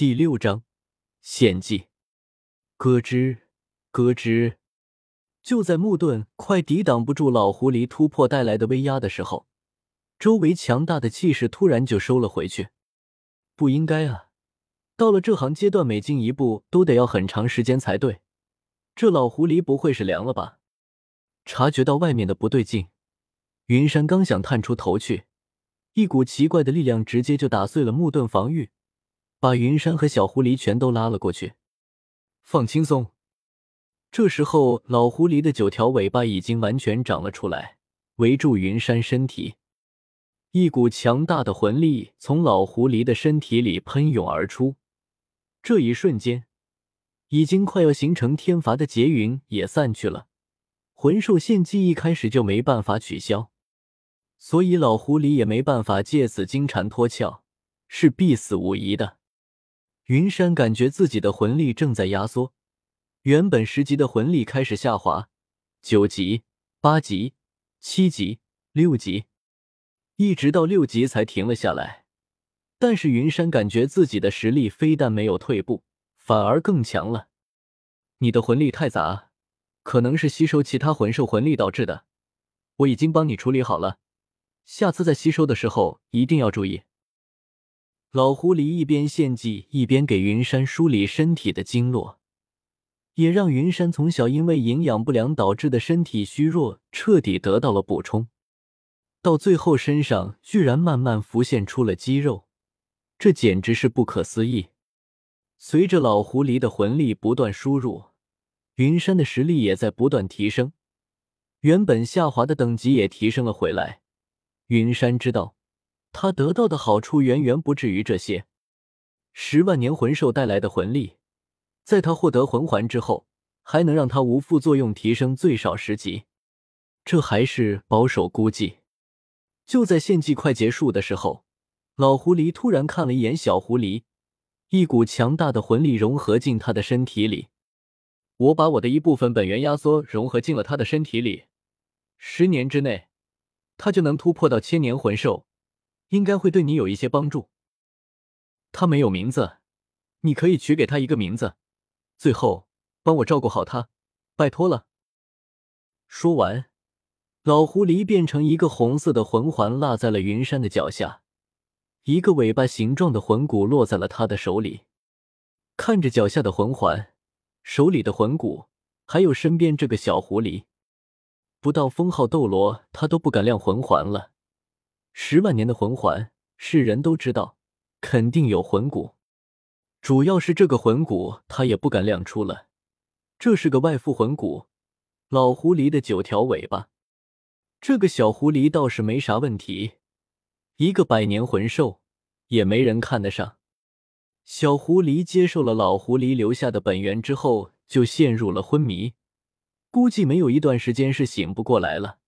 第六章献祭。咯吱咯吱，就在木盾快抵挡不住老狐狸突破带来的威压的时候，周围强大的气势突然就收了回去。不应该啊！到了这行阶段，每进一步都得要很长时间才对。这老狐狸不会是凉了吧？察觉到外面的不对劲，云山刚想探出头去，一股奇怪的力量直接就打碎了木盾防御，把云山和小狐狸全都拉了过去。放轻松。这时候，老狐狸的九条尾巴已经完全长了出来，围住云山身体。一股强大的魂力从老狐狸的身体里喷涌而出，这一瞬间，已经快要形成天罚的劫云也散去了。魂兽献祭一开始就没办法取消，所以老狐狸也没办法借此金蝉脱壳，是必死无疑的。云山感觉自己的魂力正在压缩，原本十级的魂力开始下滑，九级、八级、七级、六级，一直到六级才停了下来。但是云山感觉自己的实力非但没有退步，反而更强了。你的魂力太杂，可能是吸收其他魂兽魂力导致的。我已经帮你处理好了，下次在吸收的时候一定要注意。老狐狸一边献祭，一边给云山梳理身体的经络，也让云山从小因为营养不良导致的身体虚弱彻底得到了补充。到最后，身上居然慢慢浮现出了肌肉，这简直是不可思议。随着老狐狸的魂力不断输入，云山的实力也在不断提升，原本下滑的等级也提升了回来。云山知道。他得到的好处远远不止于这些。十万年魂兽带来的魂力，在他获得魂环之后，还能让他无副作用提升最少十级。这还是保守估计。就在献祭快结束的时候，老狐狸突然看了一眼小狐狸，一股强大的魂力融合进他的身体里。我把我的一部分本源压缩融合进了他的身体里，十年之内，他就能突破到千年魂兽。应该会对你有一些帮助。他没有名字，你可以取给他一个名字。最后，帮我照顾好他，拜托了。说完，老狐狸变成一个红色的魂环，落在了云山的脚下。一个尾巴形状的魂骨落在了他的手里。看着脚下的魂环，手里的魂骨，还有身边这个小狐狸，不到封号斗罗，他都不敢亮魂环了。十万年的魂环，世人都知道，肯定有魂骨。主要是这个魂骨，他也不敢亮出了。这是个外附魂骨，老狐狸的九条尾巴。这个小狐狸倒是没啥问题，一个百年魂兽，也没人看得上。小狐狸接受了老狐狸留下的本源之后，就陷入了昏迷，估计没有一段时间是醒不过来了。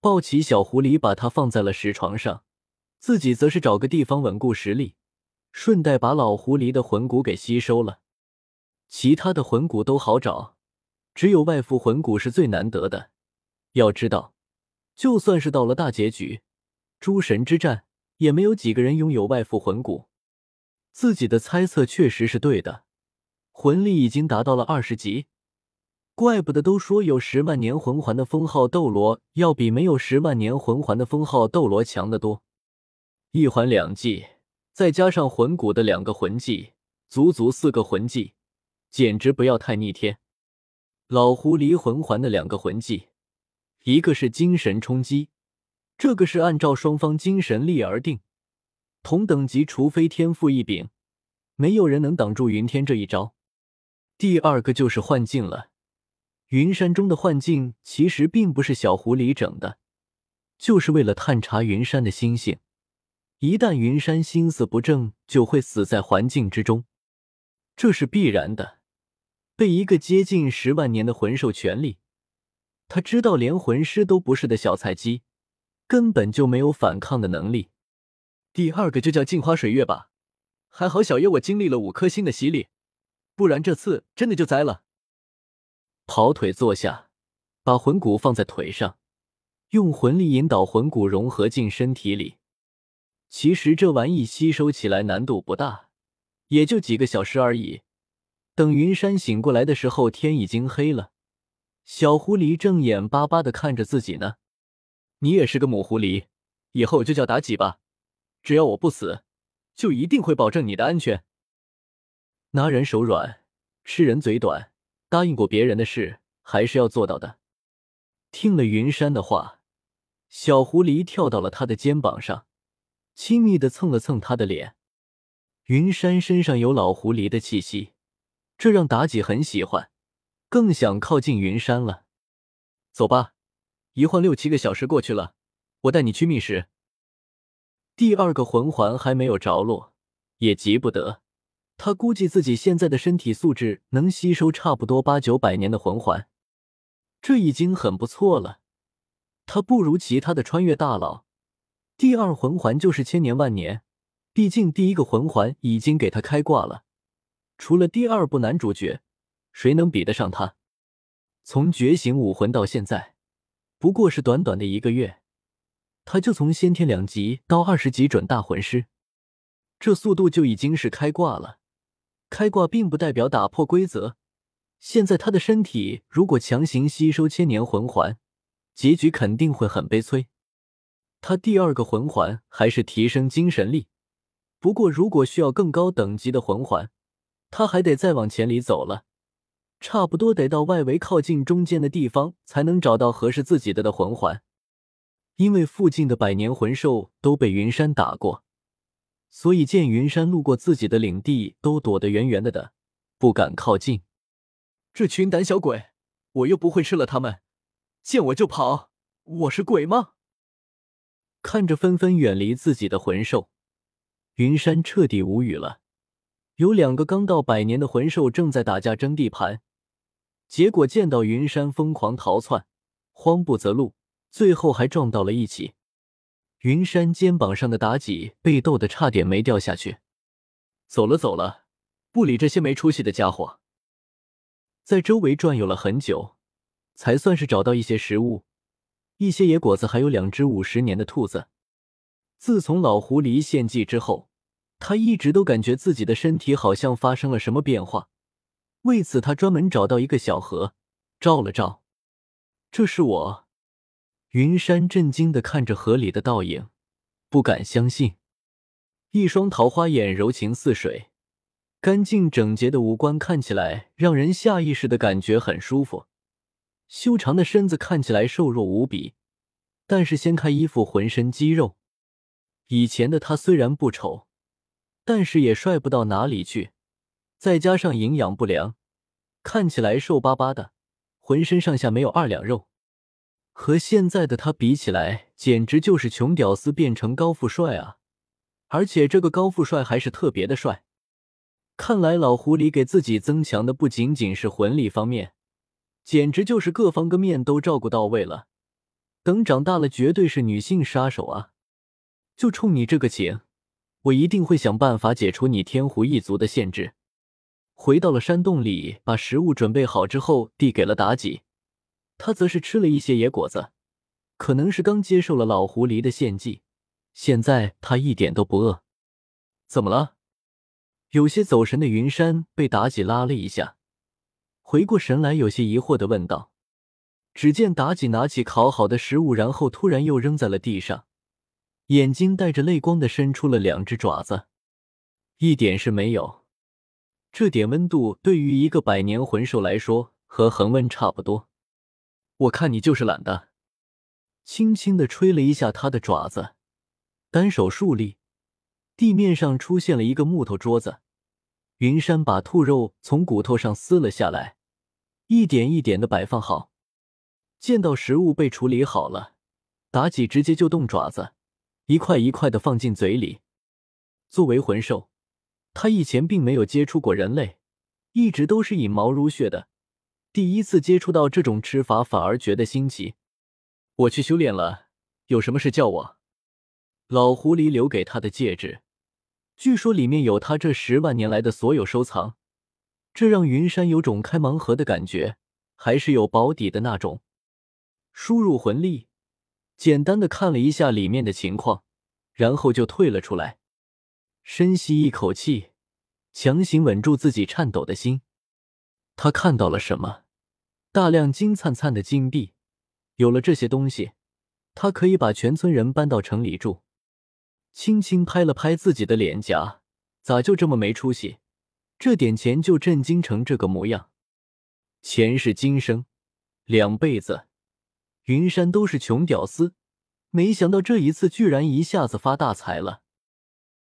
抱起小狐狸，把它放在了石床上，自己则是找个地方稳固实力，顺带把老狐狸的魂骨给吸收了。其他的魂骨都好找，只有外附魂骨是最难得的。要知道，就算是到了大结局，诸神之战，也没有几个人拥有外附魂骨。自己的猜测确实是对的，魂力已经达到了二十级。怪不得都说有十万年魂环的封号斗罗要比没有十万年魂环的封号斗罗强得多。一环两技，再加上魂骨的两个魂技，足足四个魂技，简直不要太逆天。老狐狸魂环的两个魂技，一个是精神冲击，这个是按照双方精神力而定，同等级除非天赋异禀，没有人能挡住云天这一招。第二个就是幻境了。云山中的幻境其实并不是小狐狸整的，就是为了探查云山的心性。一旦云山心思不正，就会死在环境之中，这是必然的。被一个接近十万年的魂兽全力，他知道连魂师都不是的小菜鸡，根本就没有反抗的能力。第二个就叫镜花水月吧，还好小爷我经历了五颗星的洗礼，不然这次真的就栽了。跑腿坐下，把魂骨放在腿上，用魂力引导魂骨融合进身体里。其实这玩意吸收起来难度不大，也就几个小时而已。等云山醒过来的时候，天已经黑了。小狐狸正眼巴巴的看着自己呢。你也是个母狐狸，以后就叫妲己吧。只要我不死，就一定会保证你的安全。拿人手软，吃人嘴短，答应过别人的事，还是要做到的。听了云山的话，小狐狸跳到了他的肩膀上，亲密的蹭了蹭他的脸。云山身上有老狐狸的气息，这让妲己很喜欢，更想靠近云山了。走吧，一晃六七个小时过去了，我带你去觅食。第二个魂环还没有着落，也急不得。他估计自己现在的身体素质能吸收差不多八九百年的魂环，这已经很不错了。他不如其他的穿越大佬。第二魂环就是千年万年，毕竟第一个魂环已经给他开挂了。除了第二部男主角，谁能比得上他？从觉醒武魂到现在，不过是短短的一个月，他就从先天两级到二十级准大魂师，这速度就已经是开挂了。开挂并不代表打破规则。现在他的身体如果强行吸收千年魂环，结局肯定会很悲催。他第二个魂环还是提升精神力，不过如果需要更高等级的魂环，他还得再往前里走了，差不多得到外围靠近中间的地方才能找到合适自己的的魂环。因为附近的百年魂兽都被云山打过。所以见云山路过自己的领地，都躲得远远的的，不敢靠近。这群胆小鬼，我又不会吃了他们，见我就跑，我是鬼吗？看着纷纷远离自己的魂兽，云山彻底无语了。有两个刚到百年的魂兽正在打架争地盘，结果见到云山疯狂逃窜，慌不择路，最后还撞到了一起。云山肩膀上的妲己被逗得差点没掉下去。走了走了，不理这些没出息的家伙。在周围转悠了很久，才算是找到一些食物，一些野果子，还有两只五十年的兔子。自从老狐狸献祭之后，他一直都感觉自己的身体好像发生了什么变化。为此，他专门找到一个小盒，照了照。这是我。云山震惊的看着河里的倒影，不敢相信。一双桃花眼柔情似水，干净整洁的五官看起来让人下意识的感觉很舒服。修长的身子看起来瘦弱无比，但是掀开衣服，浑身肌肉。以前的他虽然不丑，但是也帅不到哪里去。再加上营养不良，看起来瘦巴巴的，浑身上下没有二两肉。和现在的他比起来，简直就是穷屌丝变成高富帅啊！而且这个高富帅还是特别的帅。看来老狐狸给自己增强的不仅仅是魂力方面，简直就是各方各面都照顾到位了。等长大了，绝对是女性杀手啊！就冲你这个情，我一定会想办法解除你天狐一族的限制。回到了山洞里，把食物准备好之后，递给了妲己。他则是吃了一些野果子，可能是刚接受了老狐狸的献祭，现在他一点都不饿。怎么了？有些走神的云山被妲己拉了一下，回过神来，有些疑惑的问道。只见妲己拿起烤好的食物，然后突然又扔在了地上，眼睛带着泪光的伸出了两只爪子。一点是没有，这点温度对于一个百年魂兽来说和恒温差不多。我看你就是懒的，轻轻的吹了一下他的爪子，单手竖立，地面上出现了一个木头桌子。云山把兔肉从骨头上撕了下来，一点一点的摆放好。见到食物被处理好了，妲己直接就动爪子，一块一块的放进嘴里。作为魂兽，他以前并没有接触过人类，一直都是以毛如血的。第一次接触到这种吃法，反而觉得新奇。我去修炼了，有什么事叫我。老狐狸留给他的戒指，据说里面有他这十万年来的所有收藏，这让云山有种开盲盒的感觉，还是有保底的那种。输入魂力，简单的看了一下里面的情况，然后就退了出来，深吸一口气，强行稳住自己颤抖的心。他看到了什么？大量金灿灿的金币。有了这些东西，他可以把全村人搬到城里住。轻轻拍了拍自己的脸颊，咋就这么没出息？这点钱就震惊成这个模样？前世今生，两辈子，云山都是穷屌丝，没想到这一次居然一下子发大财了。